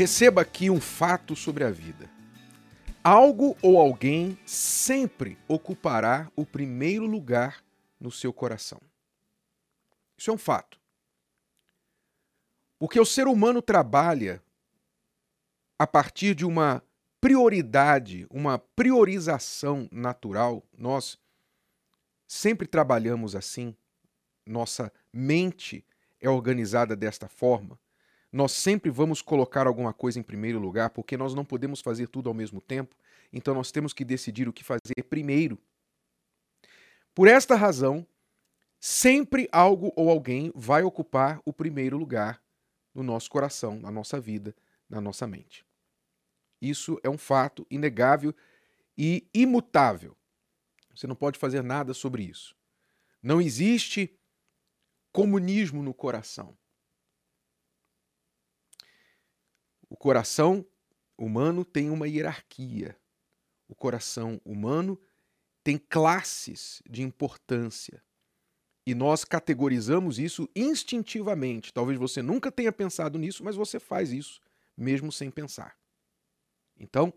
Receba aqui um fato sobre a vida. Algo ou alguém sempre ocupará o primeiro lugar no seu coração. Isso é um fato. Porque o ser humano trabalha a partir de uma prioridade, uma priorização natural. Nós sempre trabalhamos assim. Nossa mente é organizada desta forma. Nós sempre vamos colocar alguma coisa em primeiro lugar, porque nós não podemos fazer tudo ao mesmo tempo. Então nós temos que decidir o que fazer primeiro. Por esta razão, sempre algo ou alguém vai ocupar o primeiro lugar no nosso coração, na nossa vida, na nossa mente. Isso é um fato inegável e imutável. Você não pode fazer nada sobre isso. Não existe comunismo no coração. O coração humano tem uma hierarquia. O coração humano tem classes de importância. E nós categorizamos isso instintivamente. Talvez você nunca tenha pensado nisso, mas você faz isso, mesmo sem pensar. Então,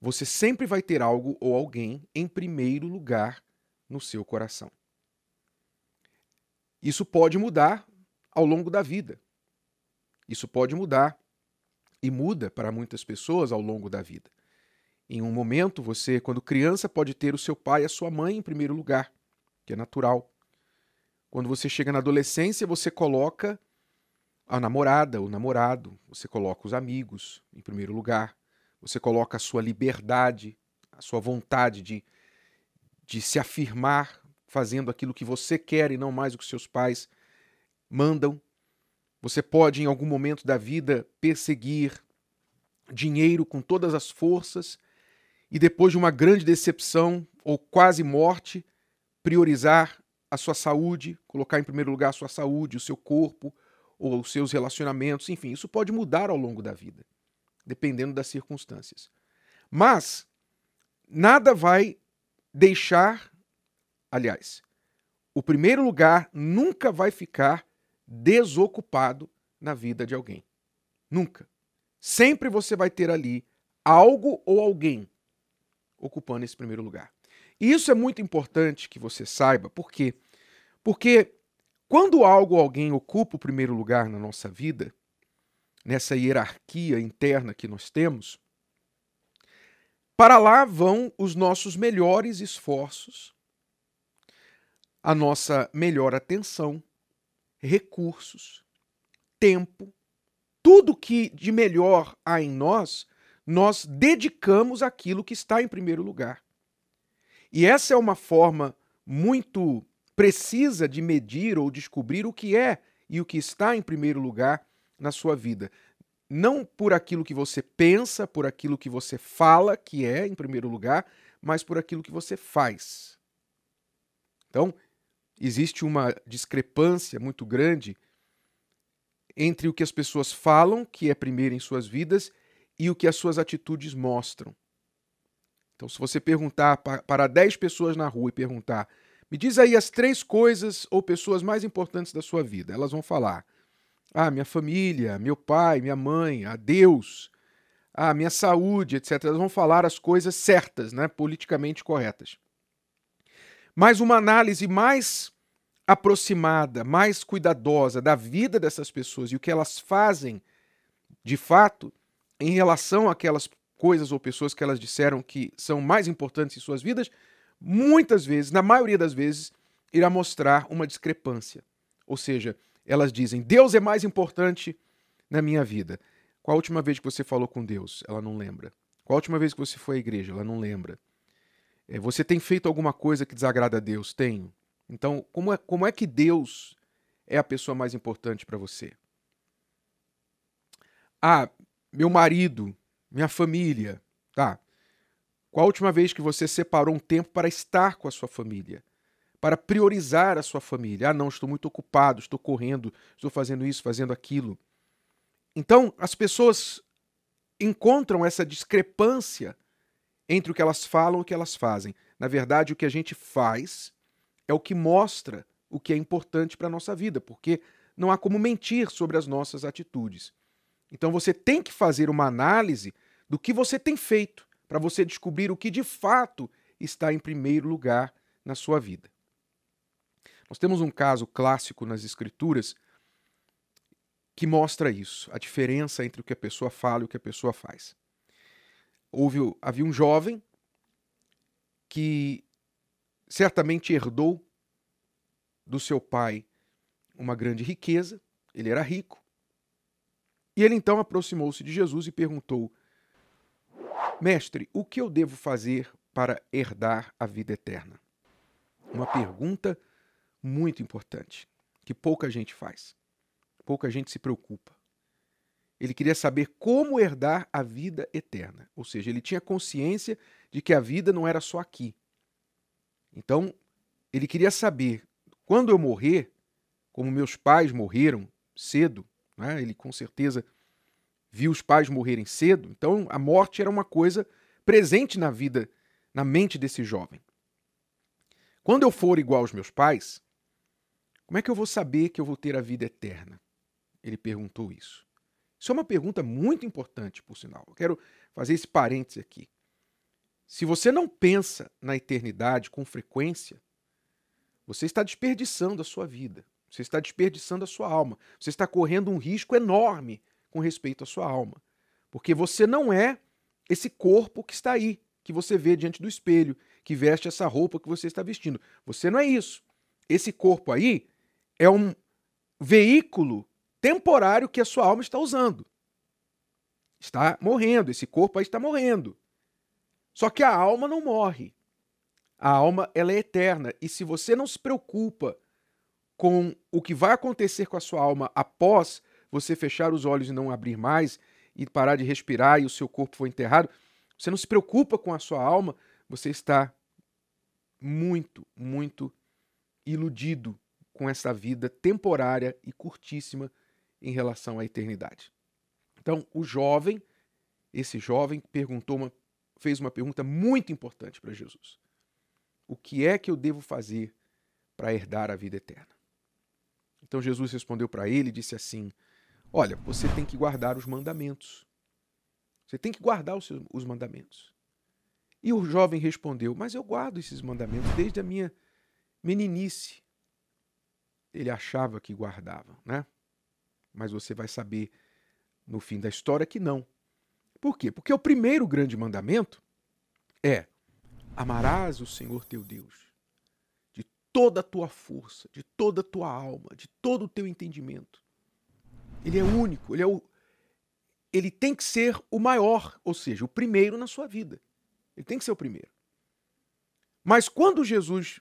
você sempre vai ter algo ou alguém em primeiro lugar no seu coração. Isso pode mudar ao longo da vida. Isso pode mudar e muda para muitas pessoas ao longo da vida. Em um momento, você, quando criança, pode ter o seu pai e a sua mãe em primeiro lugar, que é natural. Quando você chega na adolescência, você coloca a namorada, o namorado, você coloca os amigos em primeiro lugar, você coloca a sua liberdade, a sua vontade de, de se afirmar fazendo aquilo que você quer e não mais o que seus pais mandam. Você pode, em algum momento da vida, perseguir dinheiro com todas as forças e, depois de uma grande decepção ou quase morte, priorizar a sua saúde, colocar em primeiro lugar a sua saúde, o seu corpo ou os seus relacionamentos, enfim, isso pode mudar ao longo da vida, dependendo das circunstâncias. Mas nada vai deixar, aliás, o primeiro lugar nunca vai ficar desocupado na vida de alguém. Nunca. Sempre você vai ter ali algo ou alguém ocupando esse primeiro lugar. E isso é muito importante que você saiba, por quê? Porque quando algo ou alguém ocupa o primeiro lugar na nossa vida, nessa hierarquia interna que nós temos, para lá vão os nossos melhores esforços, a nossa melhor atenção, recursos, tempo, tudo que de melhor há em nós, nós dedicamos aquilo que está em primeiro lugar. E essa é uma forma muito precisa de medir ou descobrir o que é e o que está em primeiro lugar na sua vida. Não por aquilo que você pensa, por aquilo que você fala que é em primeiro lugar, mas por aquilo que você faz. Então, existe uma discrepância muito grande entre o que as pessoas falam, que é primeiro em suas vidas, e o que as suas atitudes mostram. Então, se você perguntar para 10 pessoas na rua e perguntar, me diz aí as três coisas ou pessoas mais importantes da sua vida, elas vão falar: ah, minha família, meu pai, minha mãe, a Deus, a minha saúde, etc. Elas vão falar as coisas certas, né, politicamente corretas. Mas uma análise mais aproximada, mais cuidadosa da vida dessas pessoas e o que elas fazem de fato em relação àquelas coisas ou pessoas que elas disseram que são mais importantes em suas vidas, muitas vezes, na maioria das vezes, irá mostrar uma discrepância. Ou seja, elas dizem: Deus é mais importante na minha vida. Qual a última vez que você falou com Deus? Ela não lembra. Qual a última vez que você foi à igreja? Ela não lembra. É, você tem feito alguma coisa que desagrada a Deus? Tenho. Então, como é, como é que Deus é a pessoa mais importante para você? Ah, meu marido, minha família. Tá. Qual a última vez que você separou um tempo para estar com a sua família? Para priorizar a sua família? Ah, não, estou muito ocupado, estou correndo, estou fazendo isso, fazendo aquilo. Então, as pessoas encontram essa discrepância entre o que elas falam e o que elas fazem. Na verdade, o que a gente faz é o que mostra o que é importante para a nossa vida, porque não há como mentir sobre as nossas atitudes. Então você tem que fazer uma análise do que você tem feito para você descobrir o que de fato está em primeiro lugar na sua vida. Nós temos um caso clássico nas Escrituras que mostra isso, a diferença entre o que a pessoa fala e o que a pessoa faz. Houve, havia um jovem que certamente herdou do seu pai uma grande riqueza, ele era rico. E ele então aproximou-se de Jesus e perguntou: Mestre, o que eu devo fazer para herdar a vida eterna? Uma pergunta muito importante, que pouca gente faz, pouca gente se preocupa. Ele queria saber como herdar a vida eterna, ou seja, ele tinha consciência de que a vida não era só aqui. Então, ele queria saber, quando eu morrer, como meus pais morreram cedo, né? ele com certeza viu os pais morrerem cedo, então a morte era uma coisa presente na vida, na mente desse jovem. Quando eu for igual aos meus pais, como é que eu vou saber que eu vou ter a vida eterna? Ele perguntou isso. Isso é uma pergunta muito importante, por sinal. Eu quero fazer esse parêntese aqui. Se você não pensa na eternidade com frequência, você está desperdiçando a sua vida. Você está desperdiçando a sua alma. Você está correndo um risco enorme com respeito à sua alma. Porque você não é esse corpo que está aí, que você vê diante do espelho, que veste essa roupa que você está vestindo. Você não é isso. Esse corpo aí é um veículo temporário que a sua alma está usando. Está morrendo, esse corpo aí está morrendo. Só que a alma não morre. A alma ela é eterna e se você não se preocupa com o que vai acontecer com a sua alma após você fechar os olhos e não abrir mais e parar de respirar e o seu corpo foi enterrado, você não se preocupa com a sua alma, você está muito, muito iludido com essa vida temporária e curtíssima em relação à eternidade. Então, o jovem, esse jovem perguntou uma, fez uma pergunta muito importante para Jesus. O que é que eu devo fazer para herdar a vida eterna? Então Jesus respondeu para ele e disse assim: Olha, você tem que guardar os mandamentos. Você tem que guardar os, seus, os mandamentos. E o jovem respondeu: Mas eu guardo esses mandamentos desde a minha meninice ele achava que guardava, né? Mas você vai saber no fim da história que não. Por quê? Porque o primeiro grande mandamento é: amarás o Senhor teu Deus de toda a tua força, de toda a tua alma, de todo o teu entendimento. Ele é único, ele é o ele tem que ser o maior, ou seja, o primeiro na sua vida. Ele tem que ser o primeiro. Mas quando Jesus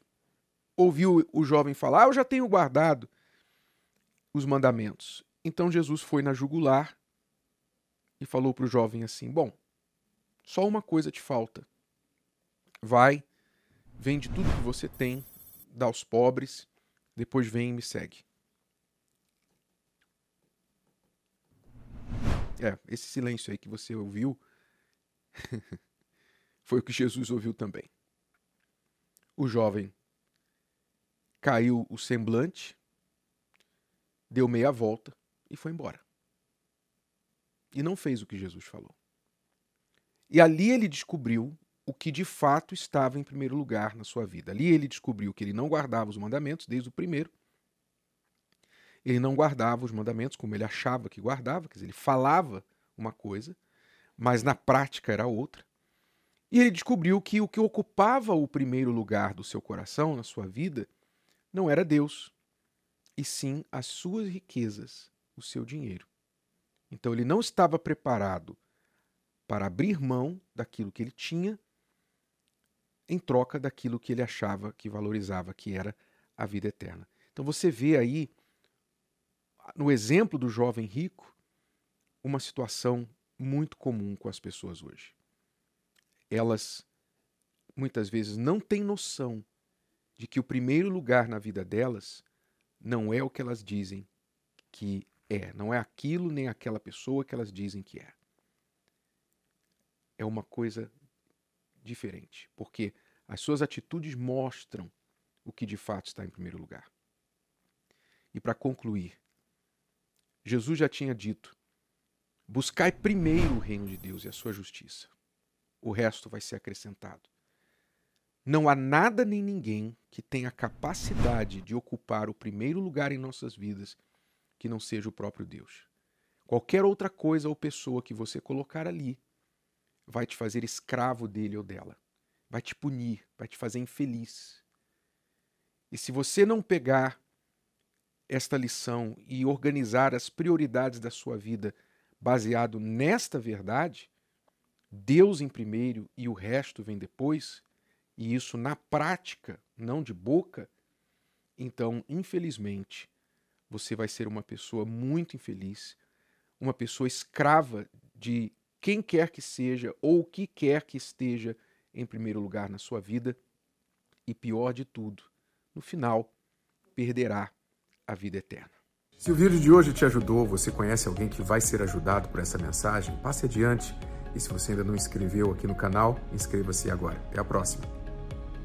ouviu o jovem falar: ah, Eu já tenho guardado os mandamentos. Então Jesus foi na jugular e falou para o jovem assim: Bom, só uma coisa te falta. Vai, vende tudo que você tem, dá aos pobres, depois vem e me segue. É, esse silêncio aí que você ouviu foi o que Jesus ouviu também. O jovem caiu o semblante, deu meia volta e foi embora. E não fez o que Jesus falou. E ali ele descobriu o que de fato estava em primeiro lugar na sua vida. Ali ele descobriu que ele não guardava os mandamentos desde o primeiro. Ele não guardava os mandamentos como ele achava que guardava, quer dizer, ele falava uma coisa, mas na prática era outra. E ele descobriu que o que ocupava o primeiro lugar do seu coração, na sua vida, não era Deus, e sim as suas riquezas, o seu dinheiro. Então ele não estava preparado para abrir mão daquilo que ele tinha em troca daquilo que ele achava que valorizava, que era a vida eterna. Então você vê aí, no exemplo do jovem rico, uma situação muito comum com as pessoas hoje. Elas muitas vezes não têm noção de que o primeiro lugar na vida delas não é o que elas dizem que é, não é aquilo nem aquela pessoa que elas dizem que é. É uma coisa diferente, porque as suas atitudes mostram o que de fato está em primeiro lugar. E para concluir, Jesus já tinha dito Buscai primeiro o reino de Deus e a sua justiça. O resto vai ser acrescentado. Não há nada nem ninguém que tenha capacidade de ocupar o primeiro lugar em nossas vidas que não seja o próprio Deus. Qualquer outra coisa ou pessoa que você colocar ali vai te fazer escravo dele ou dela, vai te punir, vai te fazer infeliz. E se você não pegar esta lição e organizar as prioridades da sua vida baseado nesta verdade, Deus em primeiro e o resto vem depois, e isso na prática, não de boca, então, infelizmente, você vai ser uma pessoa muito infeliz, uma pessoa escrava de quem quer que seja ou o que quer que esteja em primeiro lugar na sua vida, e pior de tudo, no final, perderá a vida eterna. Se o vídeo de hoje te ajudou, você conhece alguém que vai ser ajudado por essa mensagem, passe adiante. E se você ainda não inscreveu aqui no canal, inscreva-se agora. Até a próxima.